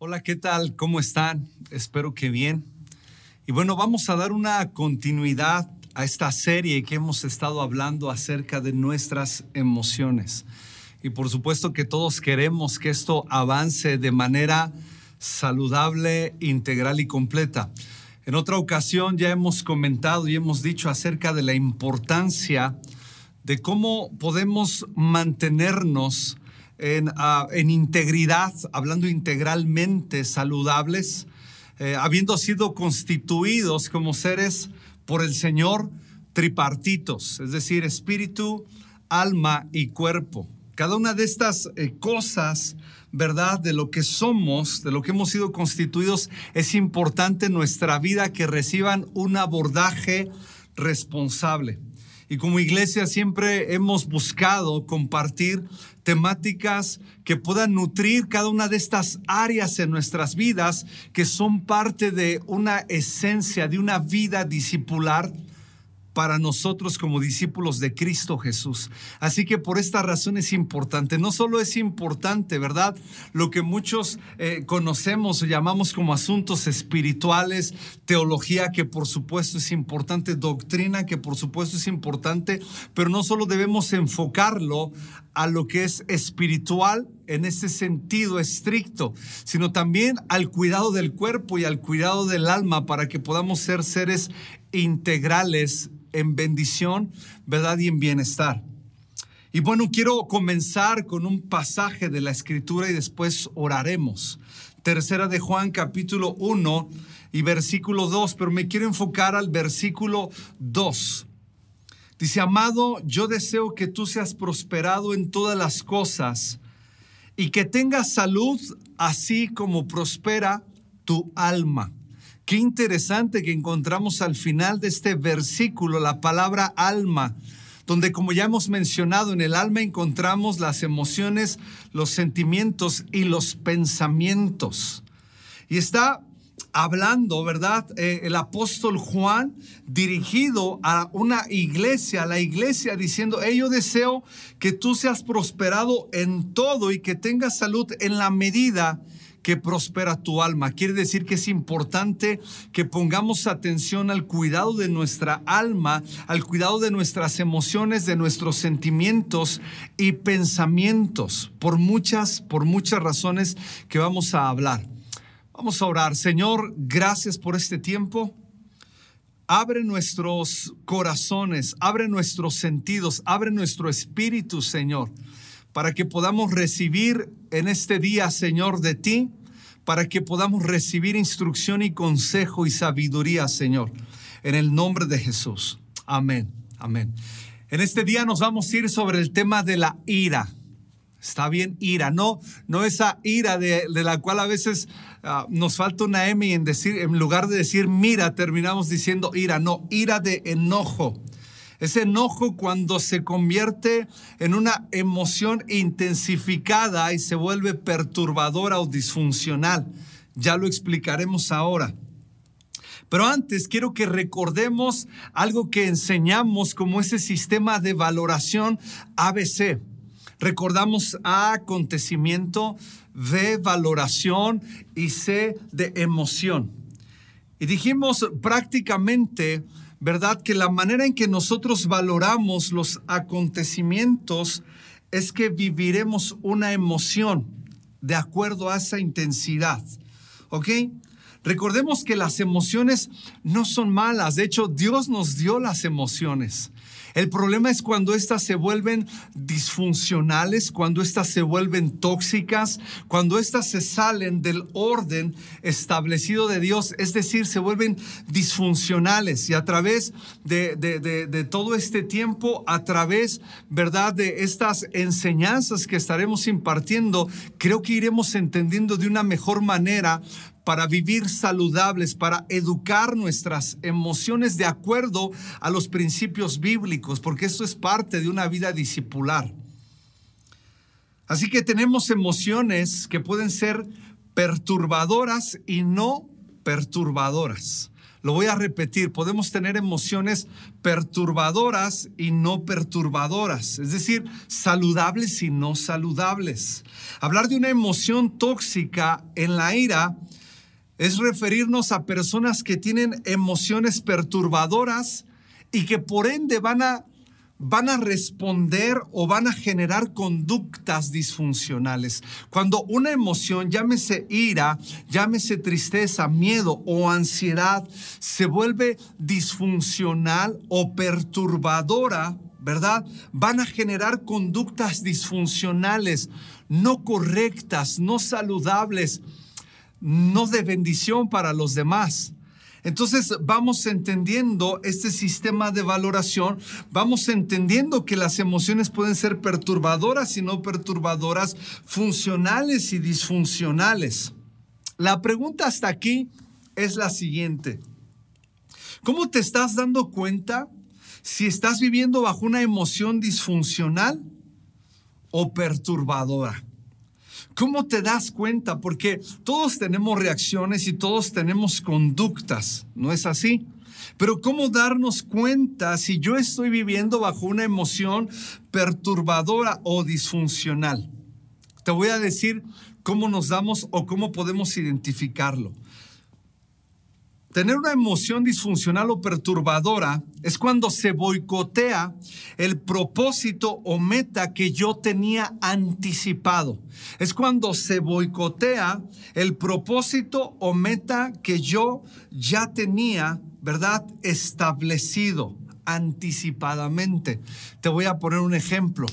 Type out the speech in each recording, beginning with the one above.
Hola, ¿qué tal? ¿Cómo están? Espero que bien. Y bueno, vamos a dar una continuidad a esta serie que hemos estado hablando acerca de nuestras emociones. Y por supuesto que todos queremos que esto avance de manera saludable, integral y completa. En otra ocasión ya hemos comentado y hemos dicho acerca de la importancia de cómo podemos mantenernos en, ah, en integridad, hablando integralmente saludables, eh, habiendo sido constituidos como seres por el Señor tripartitos, es decir, espíritu, alma y cuerpo. Cada una de estas eh, cosas, ¿verdad? De lo que somos, de lo que hemos sido constituidos, es importante en nuestra vida que reciban un abordaje responsable. Y como iglesia siempre hemos buscado compartir temáticas que puedan nutrir cada una de estas áreas en nuestras vidas, que son parte de una esencia, de una vida discipular para nosotros como discípulos de Cristo Jesús. Así que por esta razón es importante. No solo es importante, ¿verdad? Lo que muchos eh, conocemos o llamamos como asuntos espirituales, teología que por supuesto es importante, doctrina que por supuesto es importante, pero no solo debemos enfocarlo a lo que es espiritual en ese sentido estricto, sino también al cuidado del cuerpo y al cuidado del alma para que podamos ser seres integrales en bendición, ¿verdad? Y en bienestar. Y bueno, quiero comenzar con un pasaje de la escritura y después oraremos. Tercera de Juan capítulo 1 y versículo 2, pero me quiero enfocar al versículo 2. Dice, amado, yo deseo que tú seas prosperado en todas las cosas y que tengas salud así como prospera tu alma. Qué interesante que encontramos al final de este versículo la palabra alma, donde como ya hemos mencionado, en el alma encontramos las emociones, los sentimientos y los pensamientos. Y está hablando, ¿verdad? Eh, el apóstol Juan dirigido a una iglesia, a la iglesia diciendo, hey, yo deseo que tú seas prosperado en todo y que tengas salud en la medida que prospera tu alma. Quiere decir que es importante que pongamos atención al cuidado de nuestra alma, al cuidado de nuestras emociones, de nuestros sentimientos y pensamientos, por muchas, por muchas razones que vamos a hablar. Vamos a orar. Señor, gracias por este tiempo. Abre nuestros corazones, abre nuestros sentidos, abre nuestro espíritu, Señor, para que podamos recibir en este día, Señor, de ti para que podamos recibir instrucción y consejo y sabiduría, Señor, en el nombre de Jesús. Amén, amén. En este día nos vamos a ir sobre el tema de la ira. Está bien, ira, no, no esa ira de, la cual a veces ah, nos falta una M y en, decir, en lugar de decir mira, terminamos diciendo ira, no, ira de enojo. Ese enojo cuando se convierte en una emoción intensificada y se vuelve perturbadora o disfuncional. Ya lo explicaremos ahora. Pero antes quiero que recordemos algo que enseñamos como ese sistema de valoración ABC. Recordamos A, acontecimiento, B, valoración y C, de emoción. Y dijimos prácticamente ¿verdad? Que la manera en que nosotros valoramos los acontecimientos es que viviremos una emoción de acuerdo a esa intensidad. ¿Ok? Recordemos que las emociones no son malas, de hecho Dios nos dio las emociones. El problema es cuando éstas se vuelven disfuncionales, cuando éstas se vuelven tóxicas, cuando éstas se salen del orden establecido de Dios, es decir, se vuelven disfuncionales. Y a través de, de todo este tiempo, a través, ¿verdad?, de estas enseñanzas que estaremos impartiendo, creo que iremos entendiendo de una mejor manera para vivir saludables, para educar nuestras emociones de acuerdo a los principios bíblicos, porque eso es parte de una vida discipular. Así que tenemos emociones que pueden ser perturbadoras y no perturbadoras. Lo voy a repetir, podemos tener emociones perturbadoras y no perturbadoras, es decir, saludables y no saludables. Hablar de una emoción tóxica en la ira es referirnos a personas que tienen emociones perturbadoras y que por ende van a van a responder o van a generar conductas disfuncionales. Cuando una emoción, llámese ira, llámese tristeza, miedo o ansiedad, se vuelve disfuncional o perturbadora, ¿verdad? Van a generar conductas disfuncionales, no correctas, no saludables, no de bendición para los demás. Entonces vamos entendiendo este sistema de valoración, vamos entendiendo que las emociones pueden ser perturbadoras y no perturbadoras, funcionales y disfuncionales. La pregunta hasta aquí es la siguiente. ¿Cómo te estás dando cuenta si estás viviendo bajo una emoción disfuncional o perturbadora? ¿Cómo te das cuenta? Porque todos tenemos reacciones y todos tenemos conductas, ¿no es así? Pero ¿cómo darnos cuenta si yo estoy viviendo bajo una emoción perturbadora o disfuncional? Te voy a decir cómo nos damos o cómo podemos identificarlo. Tener una emoción disfuncional o perturbadora es cuando se boicotea el propósito o meta que yo tenía anticipado. Es cuando se boicotea el propósito o meta que yo ya tenía, ¿verdad? Establecido anticipadamente. Te voy a poner un ejemplo.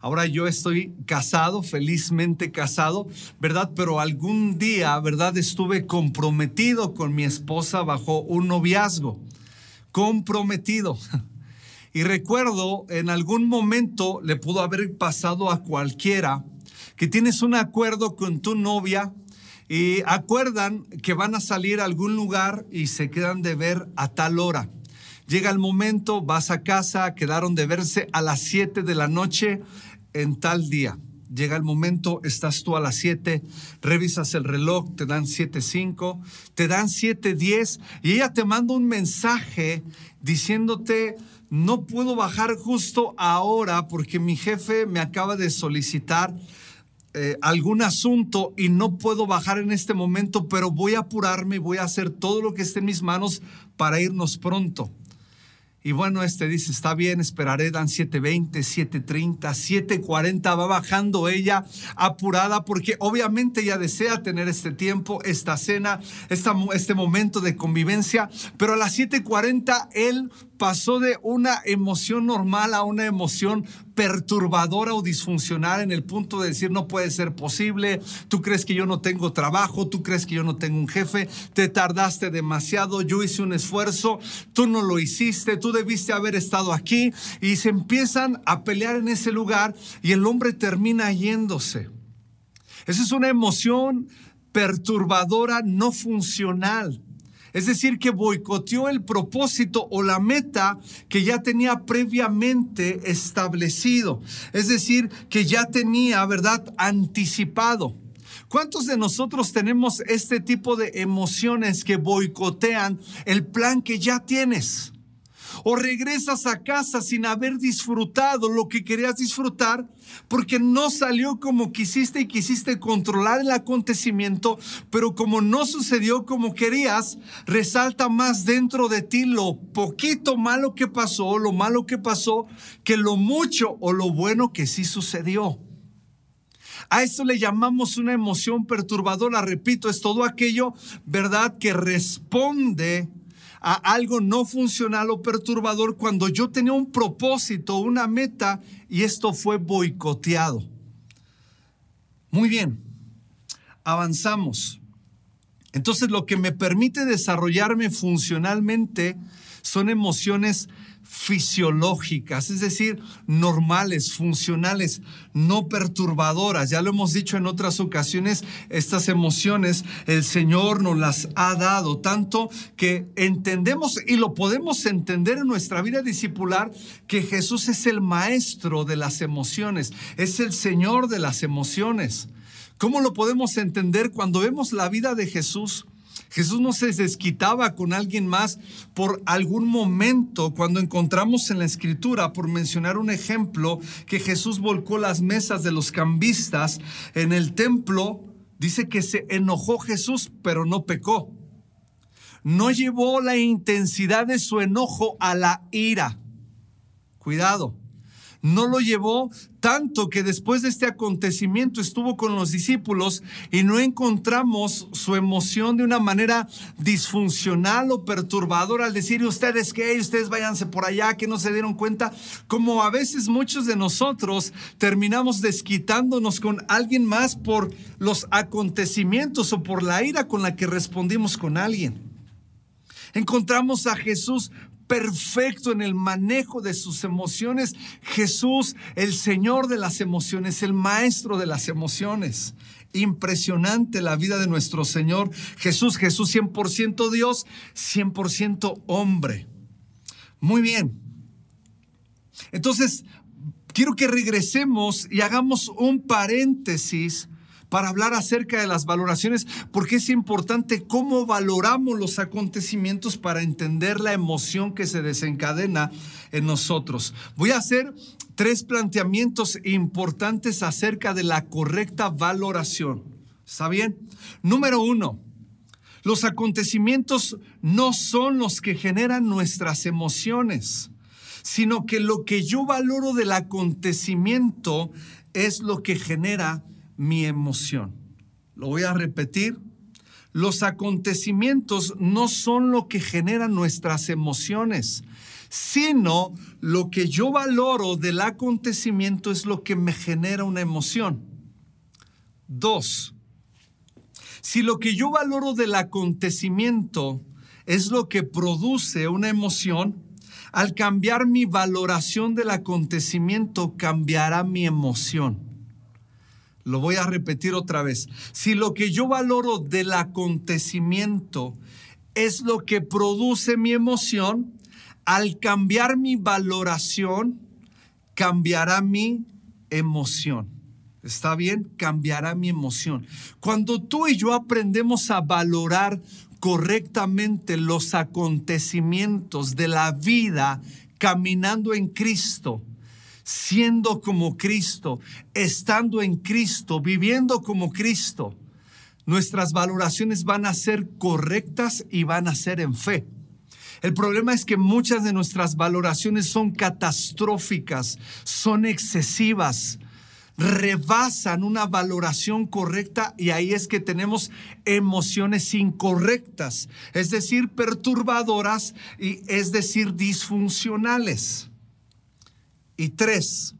Ahora yo estoy casado, felizmente casado, ¿verdad? Pero algún día, ¿verdad? Estuve comprometido con mi esposa bajo un noviazgo. Comprometido. Y recuerdo, en algún momento le pudo haber pasado a cualquiera que tienes un acuerdo con tu novia y acuerdan que van a salir a algún lugar y se quedan de ver a tal hora. Llega el momento, vas a casa, quedaron de verse a las 7 de la noche en tal día. Llega el momento, estás tú a las 7, revisas el reloj, te dan 7.5, te dan 7.10 y ella te manda un mensaje diciéndote, no puedo bajar justo ahora porque mi jefe me acaba de solicitar eh, algún asunto y no puedo bajar en este momento, pero voy a apurarme, voy a hacer todo lo que esté en mis manos para irnos pronto. Y bueno, este dice, está bien, esperaré, dan 7.20, 7.30, 7.40, va bajando ella apurada porque obviamente ella desea tener este tiempo, esta cena, este momento de convivencia, pero a las 7.40 él pasó de una emoción normal a una emoción perturbadora o disfuncional en el punto de decir no puede ser posible, tú crees que yo no tengo trabajo, tú crees que yo no tengo un jefe, te tardaste demasiado, yo hice un esfuerzo, tú no lo hiciste, tú debiste haber estado aquí y se empiezan a pelear en ese lugar y el hombre termina yéndose. Esa es una emoción perturbadora no funcional. Es decir, que boicoteó el propósito o la meta que ya tenía previamente establecido. Es decir, que ya tenía, ¿verdad?, anticipado. ¿Cuántos de nosotros tenemos este tipo de emociones que boicotean el plan que ya tienes? O regresas a casa sin haber disfrutado lo que querías disfrutar porque no salió como quisiste y quisiste controlar el acontecimiento, pero como no sucedió como querías, resalta más dentro de ti lo poquito malo que pasó, lo malo que pasó, que lo mucho o lo bueno que sí sucedió. A eso le llamamos una emoción perturbadora. Repito, es todo aquello, ¿verdad?, que responde a algo no funcional o perturbador cuando yo tenía un propósito, una meta y esto fue boicoteado. Muy bien, avanzamos. Entonces lo que me permite desarrollarme funcionalmente son emociones fisiológicas, es decir, normales, funcionales, no perturbadoras. Ya lo hemos dicho en otras ocasiones, estas emociones el Señor nos las ha dado, tanto que entendemos y lo podemos entender en nuestra vida discipular que Jesús es el maestro de las emociones, es el Señor de las emociones. ¿Cómo lo podemos entender cuando vemos la vida de Jesús? Jesús no se desquitaba con alguien más por algún momento cuando encontramos en la escritura, por mencionar un ejemplo, que Jesús volcó las mesas de los cambistas en el templo. Dice que se enojó Jesús, pero no pecó. No llevó la intensidad de su enojo a la ira. Cuidado no lo llevó tanto que después de este acontecimiento estuvo con los discípulos y no encontramos su emoción de una manera disfuncional o perturbadora al decir ustedes que ustedes váyanse por allá, que no se dieron cuenta, como a veces muchos de nosotros terminamos desquitándonos con alguien más por los acontecimientos o por la ira con la que respondimos con alguien. Encontramos a Jesús perfecto en el manejo de sus emociones. Jesús, el Señor de las emociones, el Maestro de las emociones. Impresionante la vida de nuestro Señor Jesús. Jesús 100% Dios, 100% hombre. Muy bien. Entonces, quiero que regresemos y hagamos un paréntesis para hablar acerca de las valoraciones, porque es importante cómo valoramos los acontecimientos para entender la emoción que se desencadena en nosotros. Voy a hacer tres planteamientos importantes acerca de la correcta valoración. ¿Está bien? Número uno, los acontecimientos no son los que generan nuestras emociones, sino que lo que yo valoro del acontecimiento es lo que genera mi emoción. Lo voy a repetir. Los acontecimientos no son lo que generan nuestras emociones, sino lo que yo valoro del acontecimiento es lo que me genera una emoción. Dos, si lo que yo valoro del acontecimiento es lo que produce una emoción, al cambiar mi valoración del acontecimiento cambiará mi emoción. Lo voy a repetir otra vez. Si lo que yo valoro del acontecimiento es lo que produce mi emoción, al cambiar mi valoración, cambiará mi emoción. ¿Está bien? Cambiará mi emoción. Cuando tú y yo aprendemos a valorar correctamente los acontecimientos de la vida caminando en Cristo, siendo como Cristo, estando en Cristo, viviendo como Cristo, nuestras valoraciones van a ser correctas y van a ser en fe. El problema es que muchas de nuestras valoraciones son catastróficas, son excesivas, rebasan una valoración correcta y ahí es que tenemos emociones incorrectas, es decir, perturbadoras y es decir, disfuncionales. Y tres,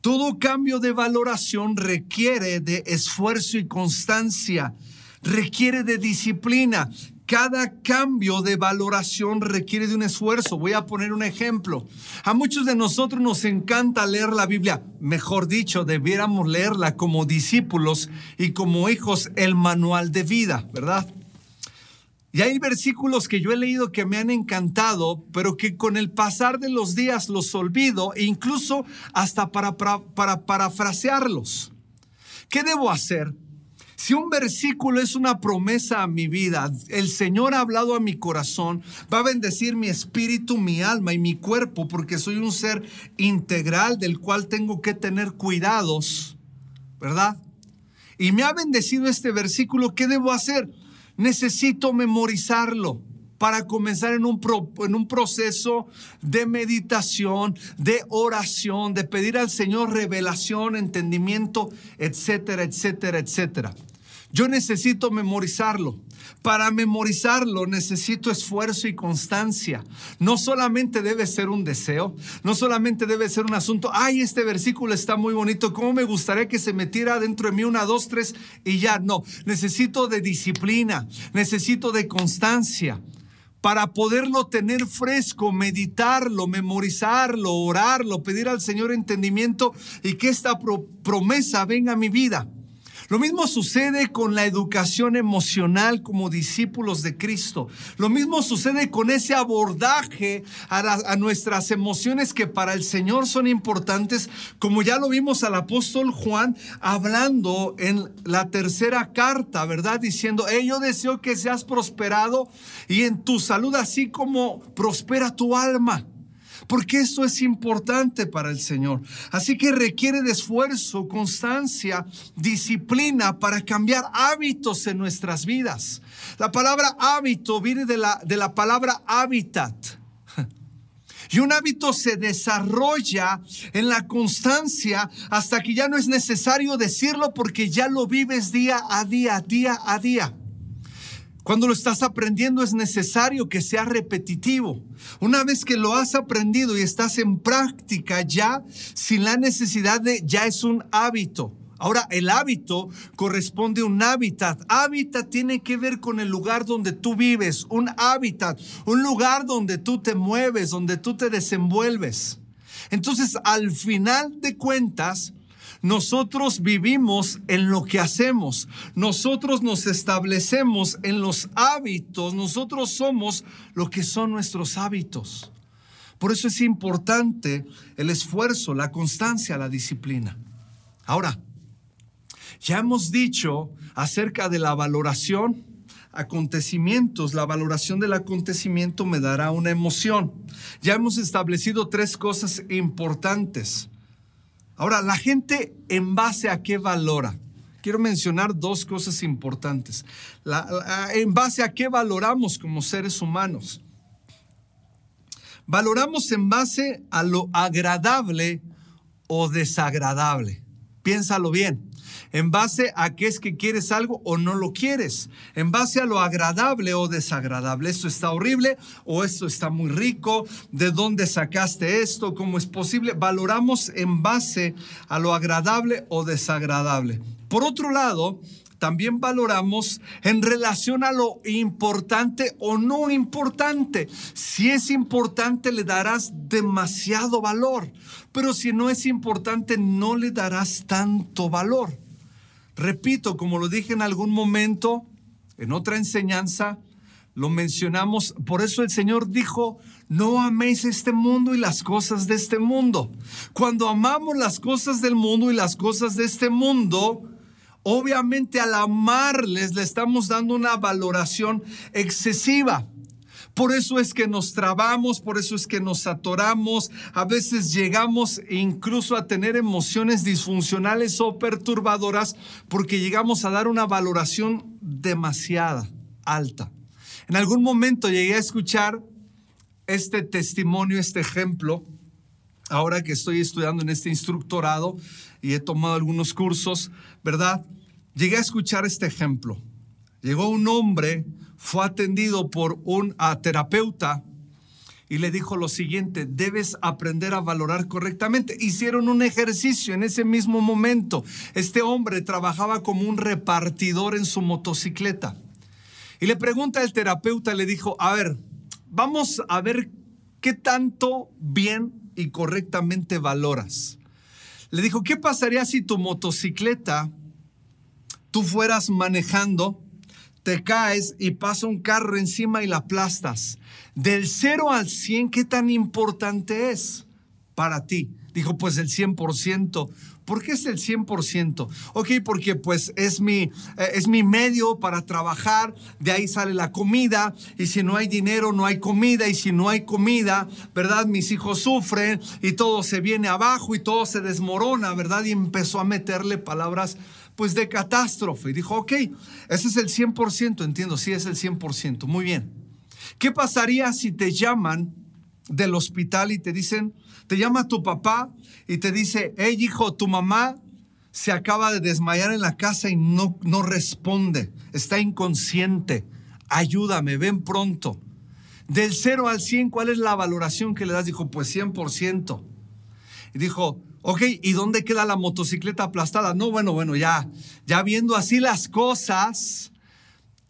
todo cambio de valoración requiere de esfuerzo y constancia, requiere de disciplina. Cada cambio de valoración requiere de un esfuerzo. Voy a poner un ejemplo. A muchos de nosotros nos encanta leer la Biblia. Mejor dicho, debiéramos leerla como discípulos y como hijos el manual de vida, ¿verdad? Y hay versículos que yo he leído que me han encantado, pero que con el pasar de los días los olvido e incluso hasta para, para, parafrasearlos. ¿Qué debo hacer? Si un versículo es una promesa a mi vida, el Señor ha hablado a mi corazón, va a bendecir mi espíritu, mi alma y mi cuerpo, porque soy un ser integral del cual tengo que tener cuidados, ¿verdad? Y me ha bendecido este versículo, ¿qué debo hacer? Necesito memorizarlo para comenzar en un, en un proceso de meditación, de oración, de pedir al Señor revelación, entendimiento, etcétera, etcétera, etcétera. Yo necesito memorizarlo. Para memorizarlo necesito esfuerzo y constancia. No solamente debe ser un deseo, no solamente debe ser un asunto, ay, este versículo está muy bonito, ¿cómo me gustaría que se metiera dentro de mí una, dos, tres y ya? No, necesito de disciplina, necesito de constancia para poderlo tener fresco, meditarlo, memorizarlo, orarlo, pedir al Señor entendimiento y que esta promesa venga a mi vida. Lo mismo sucede con la educación emocional como discípulos de Cristo. Lo mismo sucede con ese abordaje a, nuestras emociones que para el Señor son importantes, como ya lo vimos al apóstol Juan hablando en la tercera carta, ¿verdad? Diciendo, hey, yo deseo que seas prosperado y en tu salud así como prospera tu alma porque esto es importante para el Señor. Así que requiere de esfuerzo, constancia, disciplina para cambiar hábitos en nuestras vidas. La palabra hábito viene de la, de la palabra hábitat. Y un hábito se desarrolla en la constancia hasta que ya no es necesario decirlo porque ya lo vives día a día, día a día. Cuando lo estás aprendiendo es necesario que sea repetitivo. Una vez que lo has aprendido y estás en práctica ya, sin la necesidad de, ya es un hábito. Ahora, el hábito corresponde a un hábitat. Hábitat tiene que ver con el lugar donde tú vives, un hábitat, un lugar donde tú te mueves, donde tú te desenvuelves. Entonces, al final de cuentas, nosotros vivimos en lo que hacemos. Nosotros nos establecemos en los hábitos. Nosotros somos lo que son nuestros hábitos. Por eso es importante el esfuerzo, la constancia, la disciplina. Ahora, ya hemos dicho acerca de la valoración, acontecimientos, la valoración del acontecimiento me dará una emoción. Ya hemos establecido tres cosas importantes. Ahora, la gente en base a qué valora. Quiero mencionar dos cosas importantes. en base a qué valoramos como seres humanos. Valoramos en base a lo agradable o desagradable. Piénsalo bien en base a qué es que quieres algo o no lo quieres, en base a lo agradable o desagradable. Esto está horrible o esto está muy rico, de dónde sacaste esto, cómo es posible. Valoramos en base a lo agradable o desagradable. Por otro lado, también valoramos en relación a lo importante o no importante. Si es importante, le darás demasiado valor, pero si no es importante, no le darás tanto valor. Repito, como lo dije en algún momento, en otra enseñanza, lo mencionamos, por eso el Señor dijo, no améis este mundo y las cosas de este mundo. Cuando amamos las cosas del mundo y las cosas de este mundo, obviamente al amarles le estamos dando una valoración excesiva. Por eso es que nos trabamos, por eso es que nos atoramos, a veces llegamos incluso a tener emociones disfuncionales o perturbadoras porque llegamos a dar una valoración demasiada alta. En algún momento llegué a escuchar este testimonio, este ejemplo, ahora que estoy estudiando en este instructorado y he tomado algunos cursos, ¿verdad? Llegué a escuchar este ejemplo. Llegó un hombre fue atendido por un terapeuta y le dijo lo siguiente, debes aprender a valorar correctamente. Hicieron un ejercicio en ese mismo momento. Este hombre trabajaba como un repartidor en su motocicleta. Y le pregunta al terapeuta, le dijo, a ver, vamos a ver qué tanto bien y correctamente valoras. Le dijo, ¿qué pasaría si tu motocicleta tú fueras manejando te caes y pasa un carro encima y la aplastas. Del 0 al 100, ¿qué tan importante es para ti? Dijo, pues el 100%. ¿Por qué es el 100%? Ok, porque pues es mi, eh, es mi medio para trabajar, de ahí sale la comida, y si no hay dinero, no hay comida, y si no hay comida, ¿verdad? Mis hijos sufren y todo se viene abajo y todo se desmorona, ¿verdad? Y empezó a meterle palabras pues de catástrofe. Y dijo, ok, ese es el 100%, entiendo, sí es el 100%, muy bien. ¿Qué pasaría si te llaman del hospital y te dicen, te llama tu papá y te dice, hey hijo, tu mamá se acaba de desmayar en la casa y no, no responde, está inconsciente, ayúdame, ven pronto. Del 0 al 100, ¿cuál es la valoración que le das? Dijo, pues 100%. Y dijo, Ok, ¿y dónde queda la motocicleta aplastada? No, bueno, bueno, ya, ya viendo así las cosas,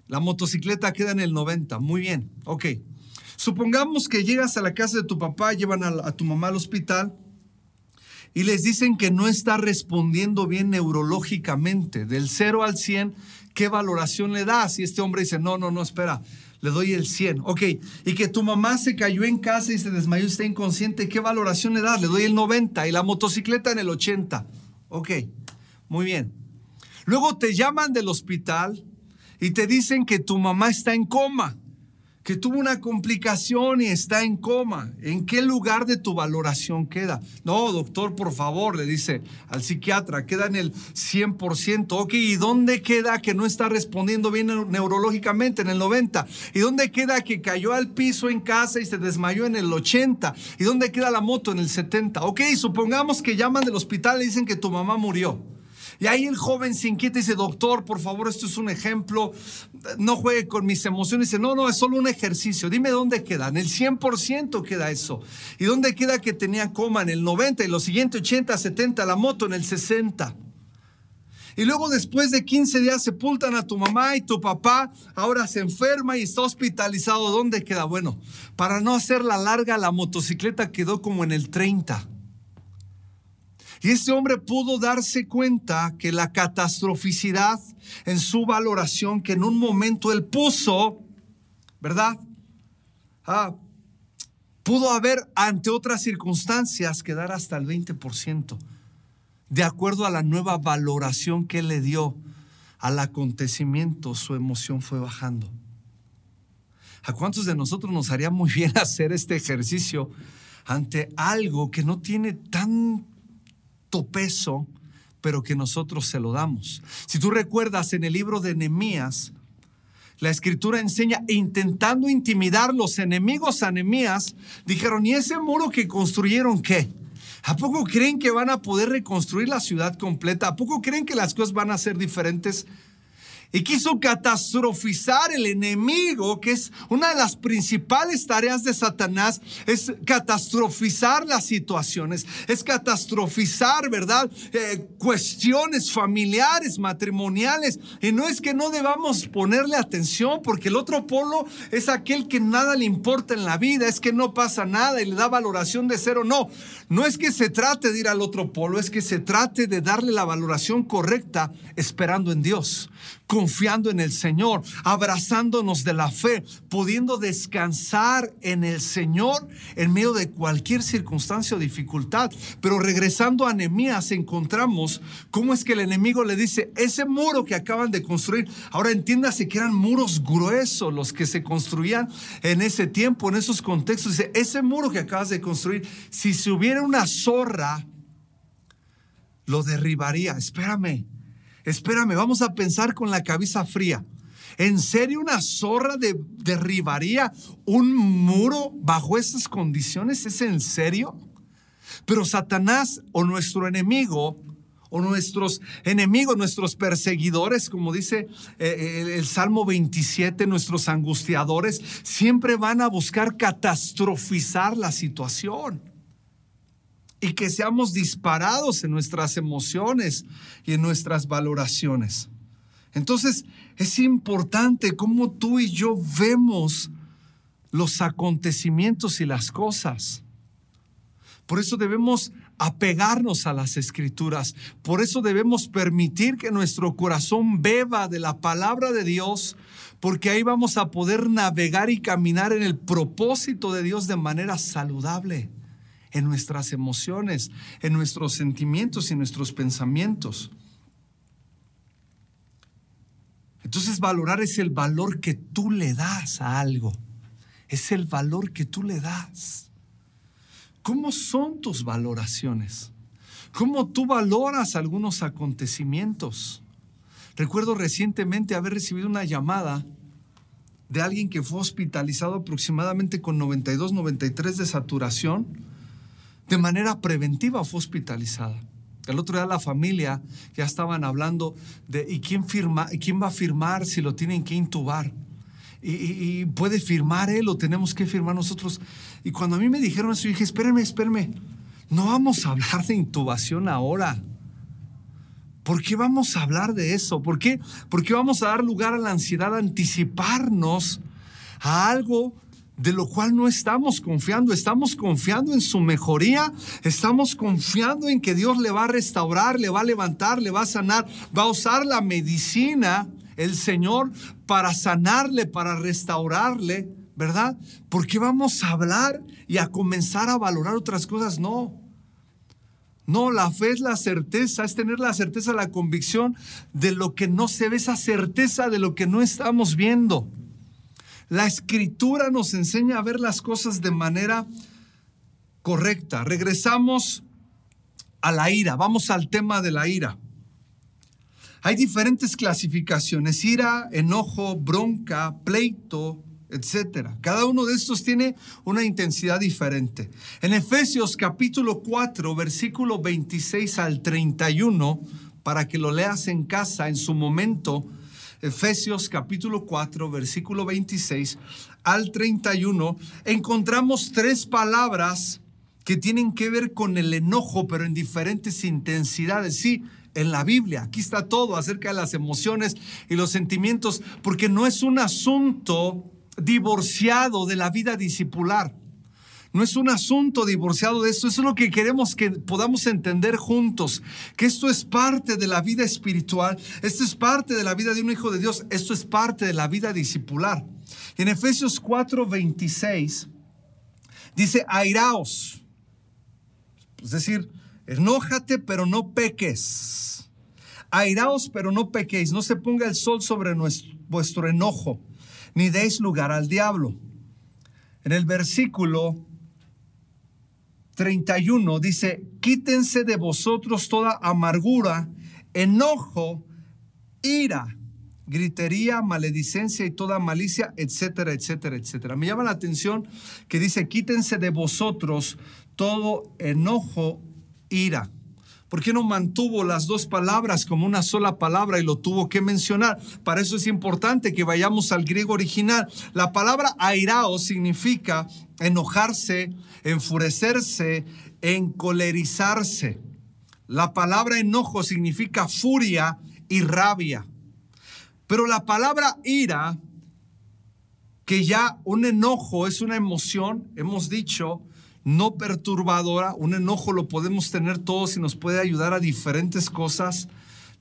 la motocicleta queda en el 90. Muy bien, ok. Supongamos que llegas a la casa de tu papá, llevan a, tu mamá al hospital y les dicen que no está respondiendo bien neurológicamente. Del 0 al 100, ¿qué valoración le das? Y este hombre dice, no, no, no, espera, le doy el 100. Ok, y que tu mamá se cayó en casa y se desmayó y está inconsciente, ¿qué valoración le das? Le doy el 90 y la motocicleta en el 80. Ok, muy bien. Luego te llaman del hospital y te dicen que tu mamá está en coma que tuvo una complicación y está en coma. ¿En qué lugar de tu valoración queda? No, doctor, por favor, le dice al psiquiatra, queda en el 100%. Ok, ¿y dónde queda que no está respondiendo bien neurológicamente en el 90? ¿Y dónde queda que cayó al piso en casa y se desmayó en el 80? ¿Y dónde queda la moto en el 70? Ok, supongamos que llaman del hospital y dicen que tu mamá murió. Y ahí el joven se inquieta y dice, doctor, por favor, esto es un ejemplo, no juegue con mis emociones. Dice, no, no, es solo un ejercicio. Dime dónde queda. En el 100% queda eso. ¿Y dónde queda que tenía coma? En el 90 y los siguientes 80, 70, la moto en el 60. Y luego después de 15 días sepultan a tu mamá y tu papá ahora se enferma y está hospitalizado. ¿Dónde queda? Bueno, para no hacer la larga, la motocicleta quedó como en el 30. Y ese hombre pudo darse cuenta que la catastroficidad en su valoración que en un momento él puso, ¿verdad? Ah, pudo haber ante otras circunstancias quedar hasta el 20%, de acuerdo a la nueva valoración que él le dio al acontecimiento, su emoción fue bajando. ¿A cuántos de nosotros nos haría muy bien hacer este ejercicio ante algo que no tiene tan peso, pero que nosotros se lo damos. Si tú recuerdas en el libro de Nehemías, la escritura enseña, intentando intimidar los enemigos a Nehemías, dijeron, ¿y ese muro que construyeron qué? ¿A poco creen que van a poder reconstruir la ciudad completa? ¿A poco creen que las cosas van a ser diferentes? Y quiso catastrofizar el enemigo, que es una de las principales tareas de Satanás, es catastrofizar las situaciones, es catastrofizar, ¿verdad? Eh, cuestiones familiares, matrimoniales. Y no es que no debamos ponerle atención, porque el otro polo es aquel que nada le importa en la vida, es que no pasa nada y le da valoración de cero. No, no es que se trate de ir al otro polo, es que se trate de darle la valoración correcta esperando en Dios confiando en el Señor, abrazándonos de la fe, pudiendo descansar en el Señor en medio de cualquier circunstancia o dificultad. Pero regresando a Nehemías encontramos cómo es que el enemigo le dice, ese muro que acaban de construir, ahora entiéndase que eran muros gruesos los que se construían en ese tiempo, en esos contextos. Dice, ese muro que acabas de construir, si se hubiera una zorra, lo derribaría. Espérame, Espérame, vamos a pensar con la cabeza fría. ¿En serio una zorra de, derribaría un muro bajo esas condiciones? ¿Es en serio? Pero Satanás o nuestro enemigo o nuestros enemigos, nuestros perseguidores, como dice eh, el, el, Salmo 27, nuestros angustiadores, siempre van a buscar catastrofizar la situación y que seamos disparados en nuestras emociones y en nuestras valoraciones. Entonces, es importante cómo tú y yo vemos los acontecimientos y las cosas. Por eso debemos apegarnos a las escrituras. Por eso debemos permitir que nuestro corazón beba de la palabra de Dios, porque ahí vamos a poder navegar y caminar en el propósito de Dios de manera saludable en nuestras emociones, en nuestros sentimientos y nuestros pensamientos. Entonces valorar es el valor que tú le das a algo. Es el valor que tú le das. ¿Cómo son tus valoraciones? ¿Cómo tú valoras algunos acontecimientos? Recuerdo recientemente haber recibido una llamada de alguien que fue hospitalizado aproximadamente con 92, 93 de saturación de manera preventiva fue hospitalizada. El otro día la familia ya estaban hablando de ¿y quién, firma, quién va a firmar si lo tienen que intubar? Y, puede firmar él o tenemos que firmar nosotros. Y cuando a mí me dijeron eso, dije, espérenme, espérenme, no vamos a hablar de intubación ahora. ¿Por qué vamos a hablar de eso? ¿Por qué, ¿Por qué vamos a dar lugar a la ansiedad, anticiparnos a algo de lo cual no estamos confiando. Estamos confiando en su mejoría, estamos confiando en que Dios le va a restaurar, le va a levantar, le va a sanar, va a usar la medicina, el Señor, para sanarle, para restaurarle, ¿verdad? ¿Por qué vamos a hablar y a comenzar a valorar otras cosas? No. No, la fe es la certeza, es tener la certeza, la convicción de lo que no se ve, esa certeza de lo que no estamos viendo. La escritura nos enseña a ver las cosas de manera correcta. Regresamos a la ira, vamos al tema de la ira. Hay diferentes clasificaciones, ira, enojo, bronca, pleito, etcétera. Cada uno de estos tiene una intensidad diferente. En Efesios capítulo 4, versículo 26 al 31, para que lo leas en casa en su momento, Efesios capítulo 4, versículo 26 al 31, encontramos tres palabras que tienen que ver con el enojo, pero en diferentes intensidades. Sí, en la Biblia, aquí está todo acerca de las emociones y los sentimientos, porque no es un asunto divorciado de la vida discipular. No es un asunto divorciado de esto, eso es lo que queremos que podamos entender juntos, que esto es parte de la vida espiritual, esto es parte de la vida de un hijo de Dios, esto es parte de la vida discipular. En Efesios 4:26 dice, airaos, es decir, enójate pero no peques, airaos pero no pequéis, no se ponga el sol sobre vuestro enojo, ni deis lugar al diablo. En el versículo 31 dice, quítense de vosotros toda amargura, enojo, ira, gritería, maledicencia y toda malicia, etcétera, etcétera, etcétera. Me llama la atención que dice, quítense de vosotros todo enojo, ira. ¿Por qué no mantuvo las dos palabras como una sola palabra y lo tuvo que mencionar? Para eso es importante que vayamos al griego original. La palabra airao significa enojarse, enfurecerse, encolerizarse. La palabra enojo significa furia y rabia. Pero la palabra ira, que ya un enojo es una emoción, hemos dicho, no perturbadora. Un enojo lo podemos tener todos y nos puede ayudar a diferentes cosas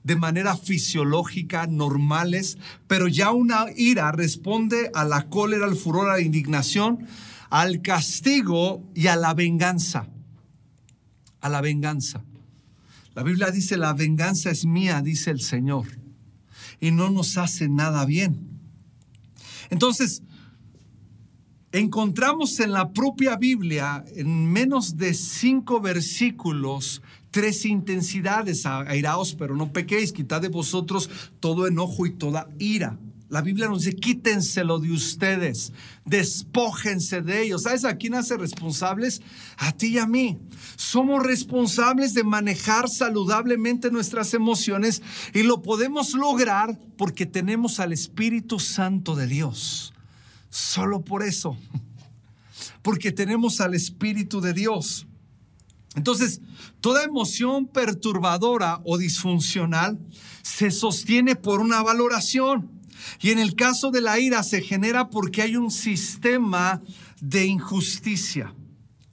de manera fisiológica, normales, pero ya una ira responde a la cólera, al furor, a la indignación, al castigo y a la venganza. A la venganza. La Biblia dice, la venganza es mía, dice el Señor, y no nos hace nada bien. Entonces, encontramos en la propia Biblia, en menos de cinco versículos, tres intensidades, airaos, pero no pequéis, quitad de vosotros todo enojo y toda ira. La Biblia nos dice, quítenselo de ustedes, despójense de ellos. ¿Sabes a quién hace responsables? A ti y a mí. Somos responsables de manejar saludablemente nuestras emociones y lo podemos lograr porque tenemos al Espíritu Santo de Dios. Solo por eso. Porque tenemos al Espíritu de Dios. Entonces, toda emoción perturbadora o disfuncional se sostiene por una valoración. Y en el caso de la ira se genera porque hay un sistema de injusticia.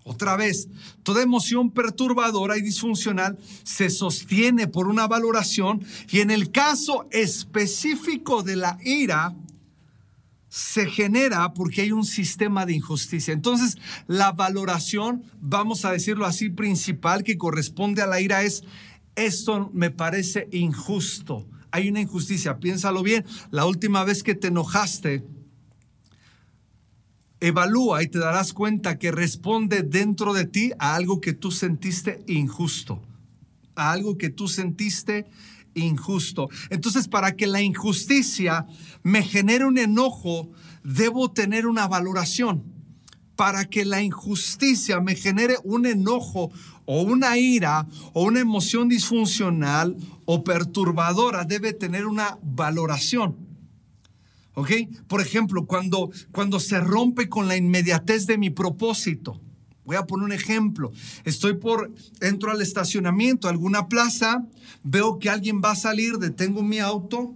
Otra vez, toda emoción perturbadora y disfuncional se sostiene por una valoración y en el caso específico de la ira se genera porque hay un sistema de injusticia. Entonces, la valoración, vamos a decirlo así, principal que corresponde a la ira es, esto me parece injusto. Hay una injusticia, piénsalo bien. La última vez que te enojaste, evalúa y te darás cuenta que responde dentro de ti a algo que tú sentiste injusto, a algo que tú sentiste injusto. Entonces, para que la injusticia me genere un enojo, debo tener una valoración. Para que la injusticia me genere un enojo o una ira o una emoción disfuncional o perturbadora, debe tener una valoración. ¿Ok? Por ejemplo, cuando, cuando se rompe con la inmediatez de mi propósito. Voy a poner un ejemplo. Estoy por, entro al estacionamiento, alguna plaza, veo que alguien va a salir, detengo mi auto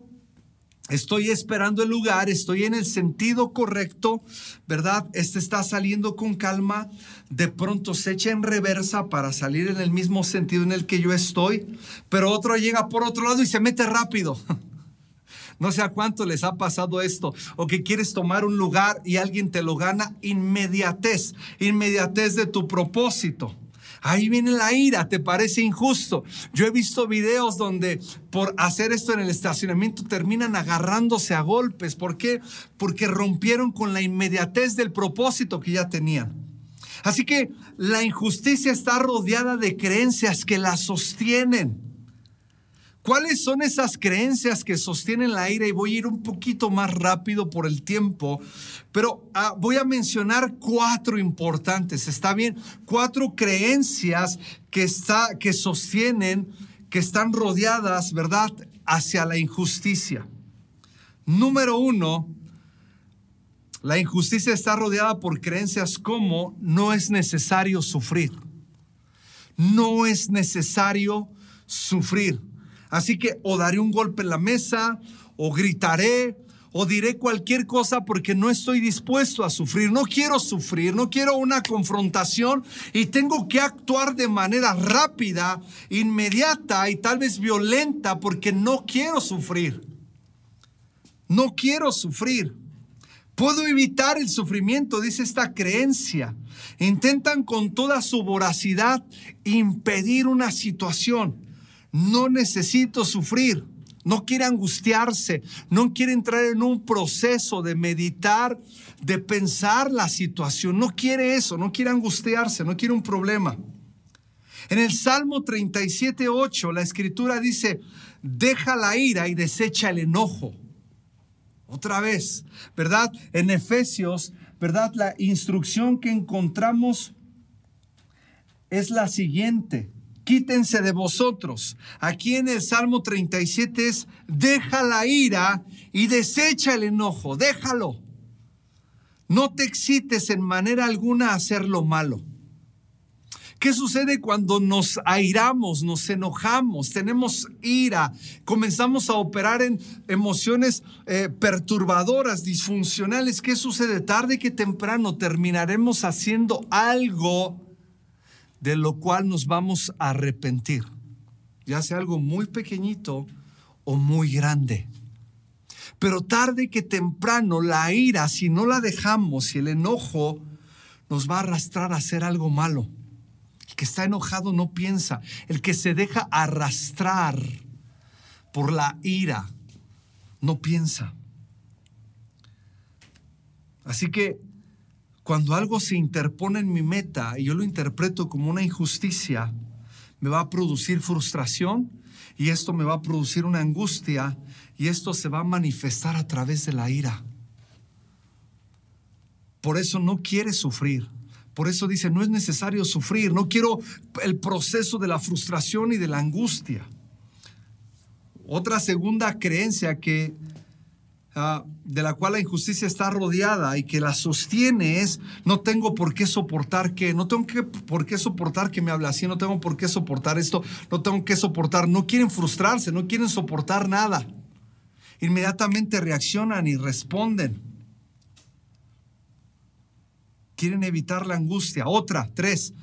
Estoy esperando el lugar, estoy en el sentido correcto, ¿verdad? Este está saliendo con calma, de pronto se echa en reversa para salir en el mismo sentido en el que yo estoy, pero otro llega por otro lado y se mete rápido. No sé a cuánto les ha pasado esto, o que quieres tomar un lugar y alguien te lo gana, inmediatez, inmediatez de tu propósito. Ahí viene la ira, te parece injusto. Yo he visto videos donde por hacer esto en el estacionamiento terminan agarrándose a golpes. ¿Por qué? Porque rompieron con la inmediatez del propósito que ya tenían. Así que la injusticia está rodeada de creencias que la sostienen. ¿Cuáles son esas creencias que sostienen la ira? Y voy a ir un poquito más rápido por el tiempo, pero ah, voy a mencionar cuatro importantes, ¿está bien? Cuatro creencias que, está, que sostienen, que están rodeadas, ¿verdad?, hacia la injusticia. Número uno, la injusticia está rodeada por creencias como no es necesario sufrir. No es necesario sufrir. Así que o daré un golpe en la mesa, o gritaré, o diré cualquier cosa porque no estoy dispuesto a sufrir. No quiero sufrir, no quiero una confrontación y tengo que actuar de manera rápida, inmediata y tal vez violenta porque no quiero sufrir. No quiero sufrir. Puedo evitar el sufrimiento, dice esta creencia. Intentan con toda su voracidad impedir una situación no necesito sufrir, no quiere angustiarse, no quiere entrar en un proceso de meditar, de pensar la situación, no quiere eso, no quiere angustiarse, no quiere un problema. En el Salmo 37, 8, la escritura dice, deja la ira y desecha el enojo. Otra vez, ¿verdad? En Efesios, ¿verdad? La instrucción que encontramos es la siguiente quítense de vosotros. Aquí en el Salmo 37 es, deja la ira y desecha el enojo, déjalo. No te excites en manera alguna a hacer lo malo. ¿Qué sucede cuando nos airamos, nos enojamos, tenemos ira, comenzamos a operar en emociones eh, perturbadoras, disfuncionales? ¿Qué sucede? Tarde que temprano terminaremos haciendo algo de lo cual nos vamos a arrepentir, ya sea algo muy pequeñito o muy grande. Pero tarde que temprano la ira, si no la dejamos, si el enojo nos va a arrastrar a hacer algo malo. El que está enojado no piensa, el que se deja arrastrar por la ira no piensa. Así que cuando algo se interpone en mi meta y yo lo interpreto como una injusticia, me va a producir frustración y esto me va a producir una angustia y esto se va a manifestar a través de la ira. Por eso no quiere sufrir. Por eso dice, no es necesario sufrir, no quiero el proceso de la frustración y de la angustia. Otra segunda creencia que Ah, de la cual la injusticia está rodeada y que la sostiene es, no tengo por qué soportar que, no tengo por qué soportar que me hable así, no tengo por qué soportar esto, no tengo que soportar, no quieren frustrarse, no quieren soportar nada. Inmediatamente reaccionan y responden. Quieren evitar la angustia. Otra, tres,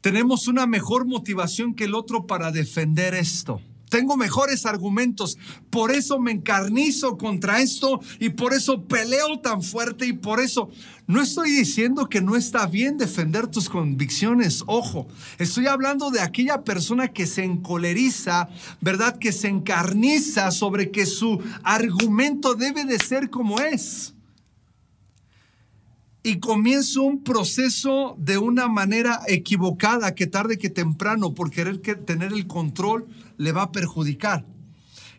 tenemos una mejor motivación que el otro para defender esto tengo mejores argumentos, por eso me encarnizo contra esto y por eso peleo tan fuerte y por eso no estoy diciendo que no está bien defender tus convicciones, ojo, estoy hablando de aquella persona que se encoleriza, ¿verdad? Que se encarniza sobre que su argumento debe de ser como es y comienzo un proceso de una manera equivocada que tarde que temprano, por querer tener el control, le va a perjudicar.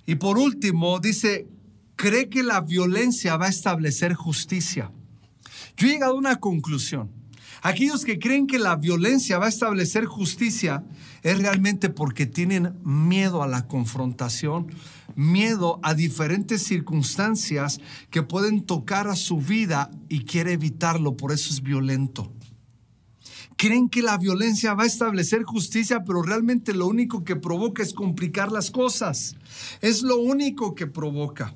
Y por último, dice, cree que la violencia va a establecer justicia. Yo he llegado a una conclusión. Aquellos que creen que la violencia va a establecer justicia es realmente porque tienen miedo a la confrontación, miedo a diferentes circunstancias que pueden tocar a su vida y quiere evitarlo, por eso es violento. Creen que la violencia va a establecer justicia, pero realmente lo único que provoca es complicar las cosas. Es lo único que provoca.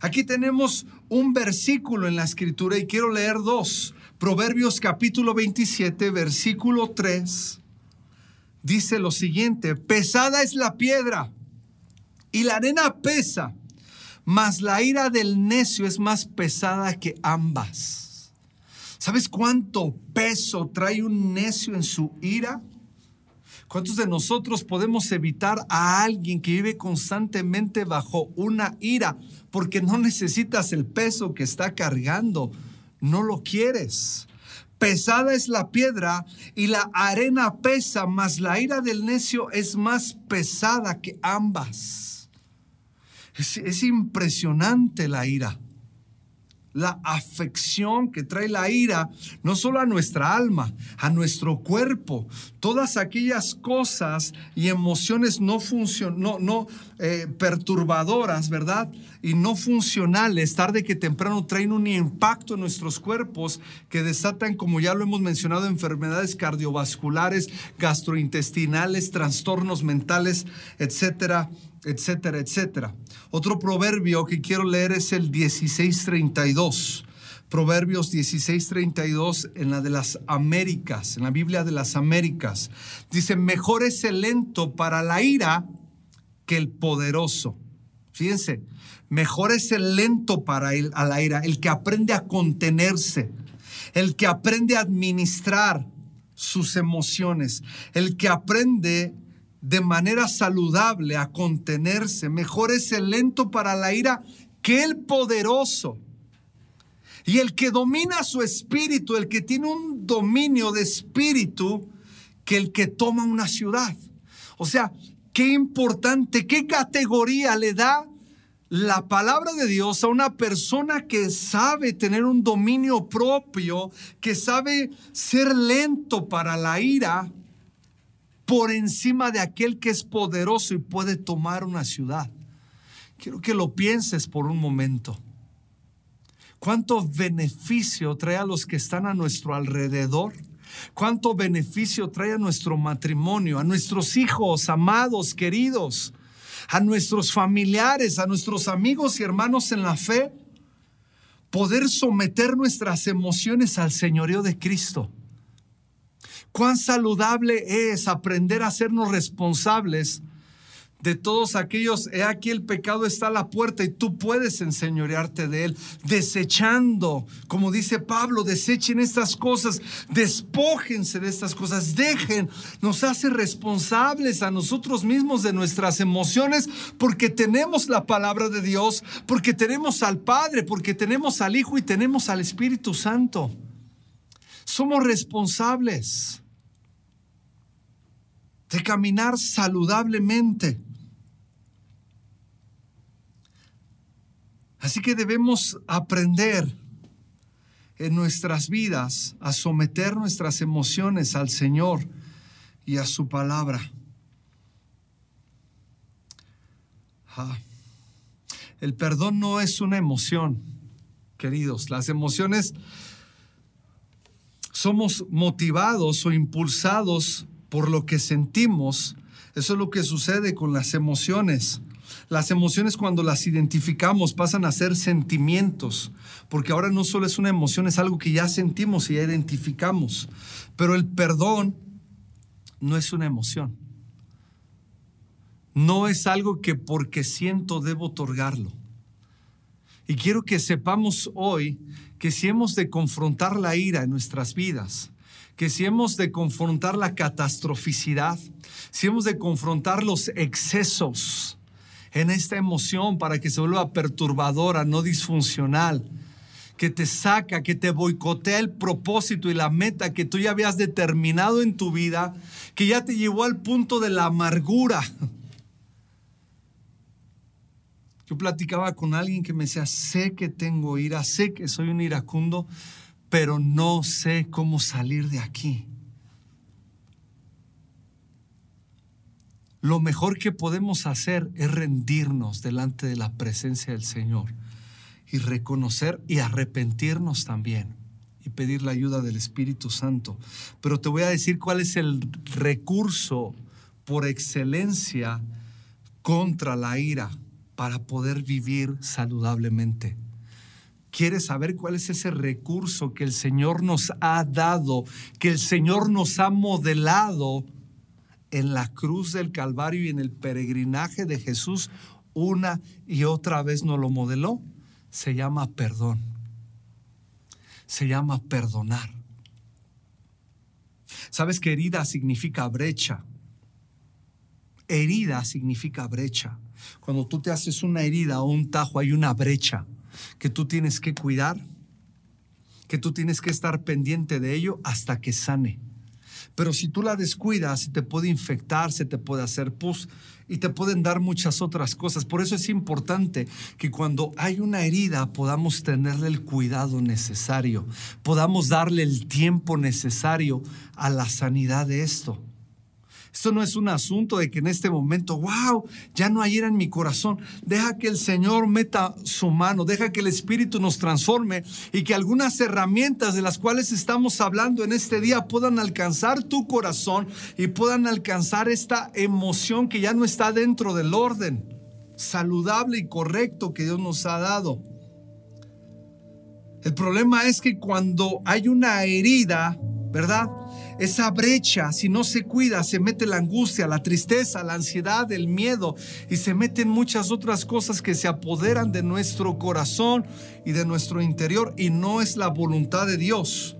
Aquí tenemos un versículo en la escritura y quiero leer dos. Proverbios capítulo 27, versículo 3. Dice lo siguiente, pesada es la piedra y la arena pesa, mas la ira del necio es más pesada que ambas. ¿Sabes cuánto peso trae un necio en su ira? ¿Cuántos de nosotros podemos evitar a alguien que vive constantemente bajo una ira porque no necesitas el peso que está cargando? No lo quieres. Pesada es la piedra y la arena pesa, mas la ira del necio es más pesada que ambas. Es, es impresionante la ira la afección que trae la ira, no solo a nuestra alma, a nuestro cuerpo, todas aquellas cosas y emociones no, no, no eh, perturbadoras, ¿verdad? Y no funcionales, tarde que temprano traen un impacto en nuestros cuerpos que desatan, como ya lo hemos mencionado, enfermedades cardiovasculares, gastrointestinales, trastornos mentales, etcétera, etcétera, etcétera. Otro proverbio que quiero leer es el 1632. Proverbios 16:32 en la de las Américas, en la Biblia de las Américas. Dice, mejor es el lento para la ira que el poderoso. Fíjense, mejor es el lento para el, a la ira, el que aprende a contenerse, el que aprende a administrar sus emociones, el que aprende de manera saludable a contenerse. Mejor es el lento para la ira que el poderoso. Y el que domina su espíritu, el que tiene un dominio de espíritu, que el que toma una ciudad. O sea, qué importante, qué categoría le da la palabra de Dios a una persona que sabe tener un dominio propio, que sabe ser lento para la ira, por encima de aquel que es poderoso y puede tomar una ciudad. Quiero que lo pienses por un momento. ¿Cuánto beneficio trae a los que están a nuestro alrededor? ¿Cuánto beneficio trae a nuestro matrimonio, a nuestros hijos amados, queridos, a nuestros familiares, a nuestros amigos y hermanos en la fe? Poder someter nuestras emociones al señorío de Cristo. Cuán saludable es aprender a hacernos responsables de todos aquellos, he aquí el pecado está a la puerta y tú puedes enseñorearte de él, desechando, como dice Pablo, desechen estas cosas, despójense de estas cosas, dejen, nos hace responsables a nosotros mismos de nuestras emociones porque tenemos la palabra de Dios, porque tenemos al Padre, porque tenemos al Hijo y tenemos al Espíritu Santo. Somos responsables de caminar saludablemente. Así que debemos aprender en nuestras vidas a someter nuestras emociones al Señor y a su palabra. Ah, el perdón no es una emoción, queridos. Las emociones somos motivados o impulsados por lo que sentimos. Eso es lo que sucede con las emociones. Las emociones cuando las identificamos pasan a ser sentimientos, porque ahora no solo es una emoción, es algo que ya sentimos y ya identificamos. Pero el perdón no es una emoción. No es algo que porque siento debo otorgarlo. Y quiero que sepamos hoy que si hemos de confrontar la ira en nuestras vidas, que si hemos de confrontar la catastroficidad, si hemos de confrontar los excesos en esta emoción para que se vuelva perturbadora, no disfuncional, que te saca, que te boicotea el propósito y la meta que tú ya habías determinado en tu vida, que ya te llevó al punto de la amargura, yo platicaba con alguien que me decía, sé que tengo ira, sé que soy un iracundo, pero no sé cómo salir de aquí. Lo mejor que podemos hacer es rendirnos delante de la presencia del Señor y reconocer y arrepentirnos también y pedir la ayuda del Espíritu Santo. Pero te voy a decir cuál es el recurso por excelencia contra la ira para poder vivir saludablemente. ¿Quieres saber cuál es ese recurso que el Señor nos ha dado, que el Señor nos ha modelado en la cruz del Calvario y en el peregrinaje de Jesús? Una y otra vez nos lo modeló. Se llama perdón. Se llama perdonar. ¿Sabes que herida significa brecha? Herida significa brecha. Cuando tú te haces una herida o un tajo, hay una brecha que tú tienes que cuidar, que tú tienes que estar pendiente de ello hasta que sane. Pero si tú la descuidas, se te puede infectar, se te puede hacer pus y te pueden dar muchas otras cosas. Por eso es importante que cuando hay una herida podamos tenerle el cuidado necesario, podamos darle el tiempo necesario a la sanidad de esto. Esto no es un asunto de que en este momento, wow, ya no hay ira en mi corazón. Deja que el Señor meta su mano, deja que el Espíritu nos transforme y que algunas herramientas de las cuales estamos hablando en este día puedan alcanzar tu corazón y puedan alcanzar esta emoción que ya no está dentro del orden saludable y correcto que Dios nos ha dado. El problema es que cuando hay una herida, ¿verdad? Esa brecha, si no se cuida, se mete la angustia, la tristeza, la ansiedad, el miedo y se meten muchas otras cosas que se apoderan de nuestro corazón y de nuestro interior y no es la voluntad de Dios.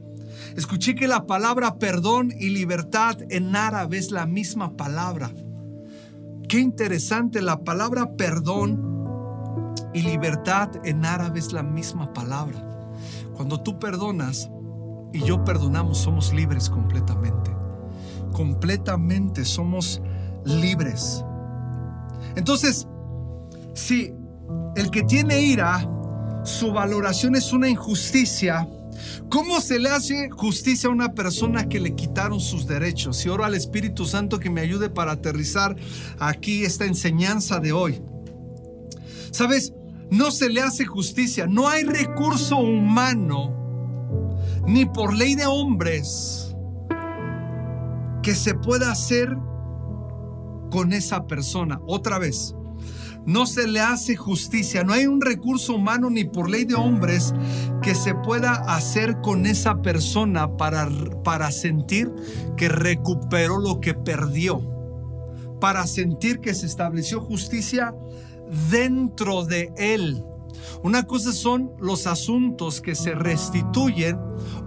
Escuché que la palabra perdón y libertad en árabe es la misma palabra. Qué interesante, la palabra perdón y libertad en árabe es la misma palabra. Cuando tú perdonas, y yo perdonamos, somos libres completamente. Completamente somos libres. Entonces, si el que tiene ira, su valoración es una injusticia, ¿Cómo se le hace justicia a una persona que le quitaron sus derechos? Y oro al Espíritu Santo que me ayude para aterrizar aquí esta enseñanza de hoy. Sabes, no se le hace justicia, no hay recurso humano ni por ley de hombres que se pueda hacer con esa persona. Otra vez, no se le hace justicia, no hay un recurso humano ni por ley de hombres que se pueda hacer con esa persona para, para sentir que recuperó lo que perdió, para sentir que se estableció justicia dentro de él. Una cosa son los asuntos que se restituyen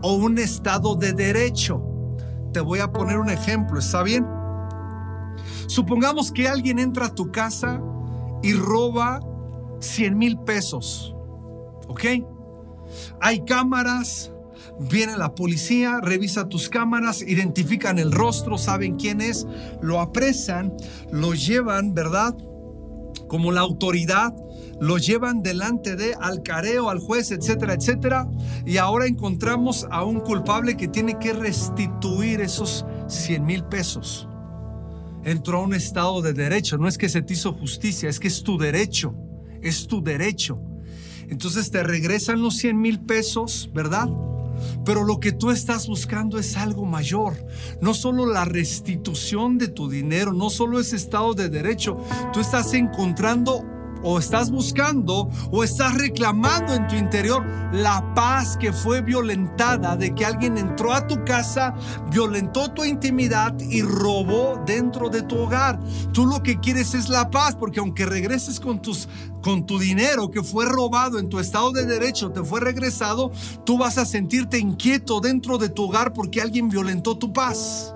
o un estado de derecho. Te voy a poner un ejemplo, ¿está bien? Supongamos que alguien entra a tu casa y roba 100 mil pesos, ¿ok? Hay cámaras, viene la policía, revisa tus cámaras, identifican el rostro, saben quién es, lo apresan, lo llevan, ¿verdad? Como la autoridad lo llevan delante de al careo, al juez, etcétera, etcétera. Y ahora encontramos a un culpable que tiene que restituir esos 100 mil pesos. Entró a un estado de derecho. No es que se te hizo justicia, es que es tu derecho. Es tu derecho. Entonces te regresan los 100 mil pesos, ¿verdad? Pero lo que tú estás buscando es algo mayor. No solo la restitución de tu dinero, no solo ese estado de derecho. Tú estás encontrando o estás buscando o estás reclamando en tu interior la paz que fue violentada de que alguien entró a tu casa, violentó tu intimidad y robó dentro de tu hogar. Tú lo que quieres es la paz porque aunque regreses con tus con tu dinero que fue robado en tu estado de derecho, te fue regresado, tú vas a sentirte inquieto dentro de tu hogar porque alguien violentó tu paz.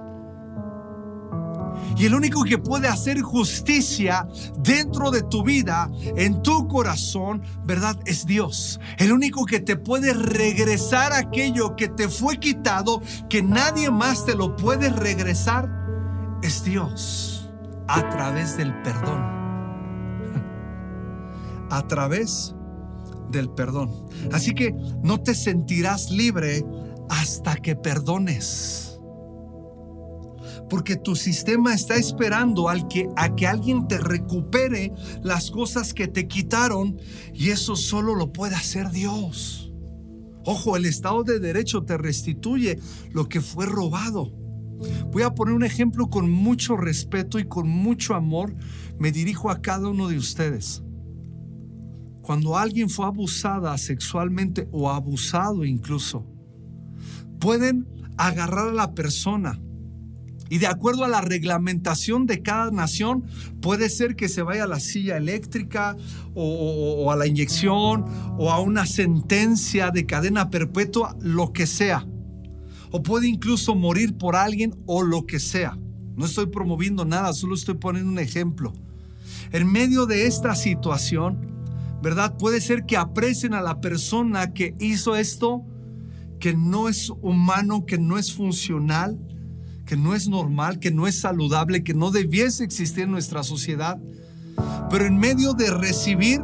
Y el único que puede hacer justicia dentro de tu vida, en tu corazón, ¿verdad? Es Dios. El único que te puede regresar aquello que te fue quitado, que nadie más te lo puede regresar, es Dios. A través del perdón. A través del perdón. Así que no te sentirás libre hasta que perdones porque tu sistema está esperando al que, a que alguien te recupere las cosas que te quitaron y eso solo lo puede hacer Dios. Ojo, el Estado de Derecho te restituye lo que fue robado. Voy a poner un ejemplo con mucho respeto y con mucho amor. Me dirijo a cada uno de ustedes. cuando alguien fue abusada sexualmente o abusado incluso, pueden agarrar a la persona y de acuerdo a la reglamentación de cada nación, puede ser que se vaya a la silla eléctrica o, a la inyección o a una sentencia de cadena perpetua, lo que sea. O puede incluso morir por alguien o lo que sea. No estoy promoviendo nada, solo estoy poniendo un ejemplo. En medio de esta situación, ¿verdad? Puede ser que aprecien a la persona que hizo esto, que no es humano, que no es funcional que no es normal, que no es saludable, que no debiese existir en nuestra sociedad. Pero en medio de recibir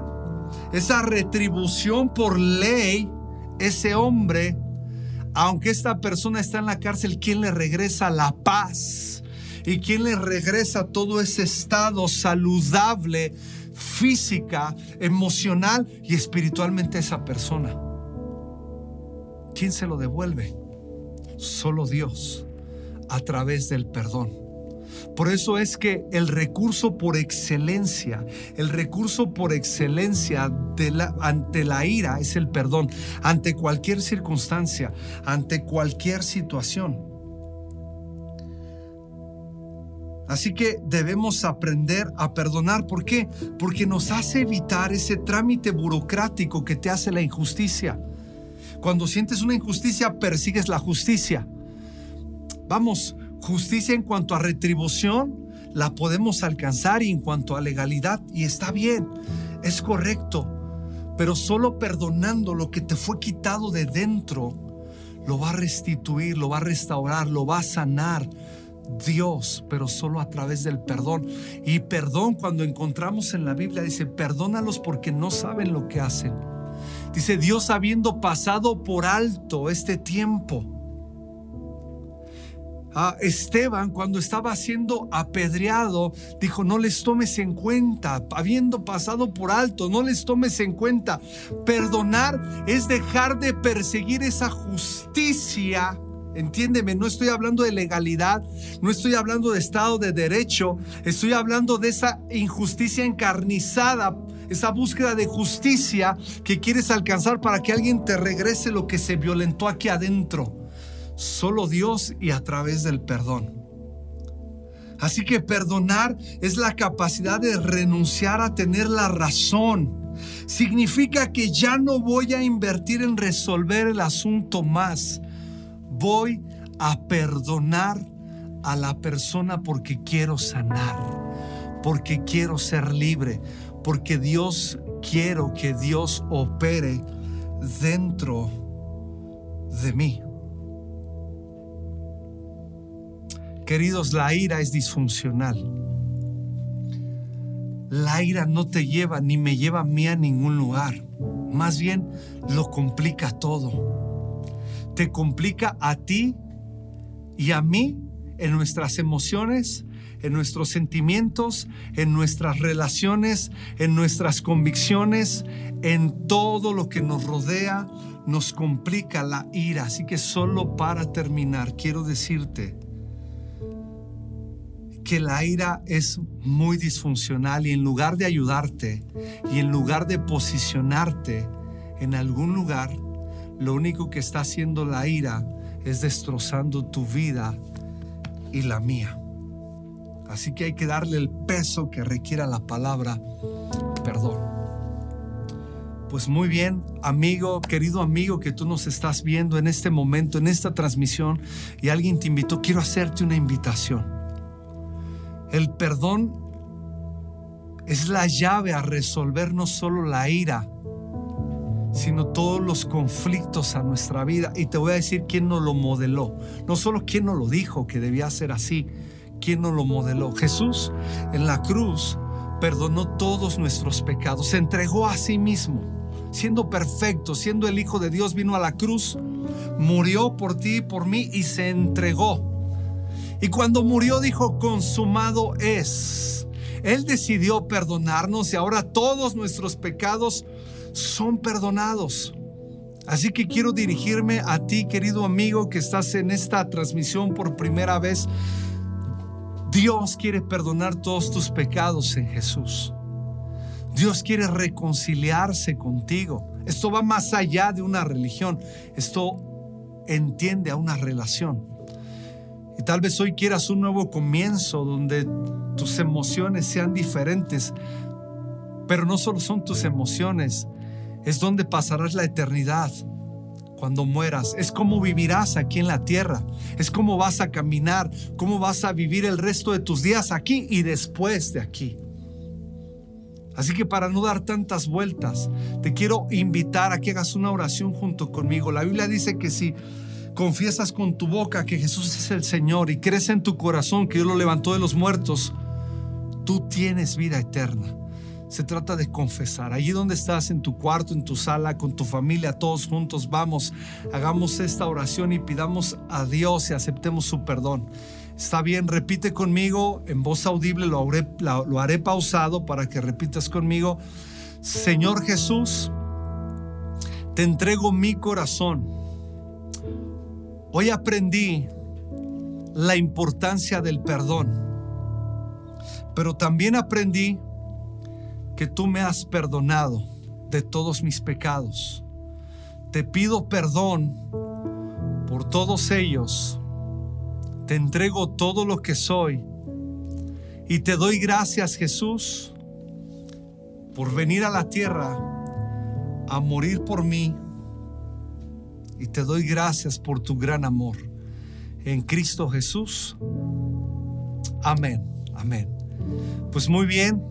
esa retribución por ley, ese hombre, aunque esta persona está en la cárcel, ¿quién le regresa la paz? ¿Y quién le regresa todo ese estado saludable, física, emocional y espiritualmente a esa persona? ¿Quién se lo devuelve? Solo Dios a través del perdón. Por eso es que el recurso por excelencia, el recurso por excelencia ante la ira es el perdón, ante cualquier circunstancia, ante cualquier situación. Así que debemos aprender a perdonar. ¿Por qué? Porque nos hace evitar ese trámite burocrático que te hace la injusticia. Cuando sientes una injusticia, persigues la justicia. Vamos, justicia en cuanto a retribución la podemos alcanzar y en cuanto a legalidad y está bien, es correcto, pero solo perdonando lo que te fue quitado de dentro, lo va a restituir, lo va a restaurar, lo va a sanar. Dios, pero solo a través del perdón. Y perdón cuando encontramos en la Biblia, dice, perdónalos porque no saben lo que hacen. Dice, Dios habiendo pasado por alto este tiempo, a Esteban cuando estaba siendo apedreado, dijo, no les tomes en cuenta, habiendo pasado por alto, no les tomes en cuenta. Perdonar es dejar de perseguir esa justicia. Entiéndeme, no estoy hablando de legalidad, no estoy hablando de Estado de Derecho, estoy hablando de esa injusticia encarnizada, esa búsqueda de justicia que quieres alcanzar para que alguien te regrese lo que se violentó aquí adentro. Solo Dios y a través del perdón. Así que perdonar es la capacidad de renunciar a tener la razón. Significa que ya no voy a invertir en resolver el asunto más. Voy a perdonar a la persona porque quiero sanar, porque quiero ser libre, porque Dios quiero que Dios opere dentro de mí. Queridos, la ira es disfuncional. La ira no te lleva ni me lleva a mí a ningún lugar. Más bien lo complica todo. Te complica a ti y a mí en nuestras emociones, en nuestros sentimientos, en nuestras relaciones, en nuestras convicciones, en todo lo que nos rodea, nos complica la ira. Así que solo para terminar, quiero decirte, que la ira es muy disfuncional y en lugar de ayudarte y en lugar de posicionarte en algún lugar, lo único que está haciendo la ira es destrozando tu vida y la mía. Así que hay que darle el peso que requiera la palabra perdón. Pues muy bien, amigo, querido amigo que tú nos estás viendo en este momento, en esta transmisión, y alguien te invitó, quiero hacerte una invitación. El perdón es la llave a resolver no solo la ira, sino todos los conflictos a nuestra vida. Y te voy a decir quién nos lo modeló. No solo quién nos lo dijo que debía ser así, quién nos lo modeló. Jesús en la cruz perdonó todos nuestros pecados, se entregó a sí mismo, siendo perfecto, siendo el Hijo de Dios, vino a la cruz, murió por ti y por mí y se entregó y cuando murió dijo, consumado es. Él decidió perdonarnos y ahora todos nuestros pecados son perdonados. Así que quiero dirigirme a ti, querido amigo, que estás en esta transmisión por primera vez. Dios quiere perdonar todos tus pecados en Jesús. Dios quiere reconciliarse contigo. Esto va más allá de una religión. Esto entiende a una relación. Y tal vez hoy quieras un nuevo comienzo donde tus emociones sean diferentes. Pero no solo son tus emociones, es donde pasarás la eternidad cuando mueras, es cómo vivirás aquí en la tierra, es cómo vas a caminar, cómo vas a vivir el resto de tus días aquí y después de aquí. Así que para no dar tantas vueltas, te quiero invitar a que hagas una oración junto conmigo. La Biblia dice que si confiesas con tu boca que Jesús es el Señor y crees en tu corazón que Dios lo levantó de los muertos, tú tienes vida eterna. Se trata de confesar. Allí donde estás, en tu cuarto, en tu sala, con tu familia, todos juntos, vamos, hagamos esta oración y pidamos a Dios y aceptemos su perdón. Está bien, repite conmigo en voz audible, lo haré, lo haré pausado para que repitas conmigo. Señor Jesús, te entrego mi corazón. Hoy aprendí la importancia del perdón, pero también aprendí que tú me has perdonado de todos mis pecados. Te pido perdón por todos ellos. Te entrego todo lo que soy. Y te doy gracias, Jesús, por venir a la tierra a morir por mí. Y te doy gracias por tu gran amor. En Cristo Jesús. Amén. Amén. Pues muy bien.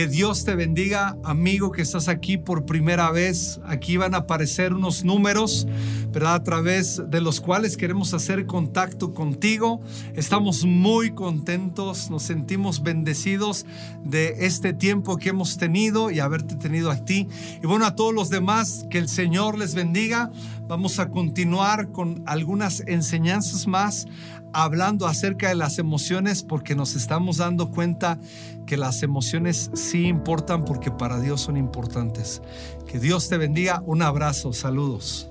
Que Dios te bendiga, amigo que estás aquí por primera vez. Aquí van a aparecer unos números, ¿verdad? A través de los cuales queremos hacer contacto contigo. Estamos muy contentos, nos sentimos bendecidos de este tiempo que hemos tenido y haberte tenido a ti. Y bueno, a todos los demás, que el Señor les bendiga. Vamos a continuar con algunas enseñanzas más hablando acerca de las emociones porque nos estamos dando cuenta que las emociones sí importan porque para Dios son importantes. Que Dios te bendiga. Un abrazo. Saludos.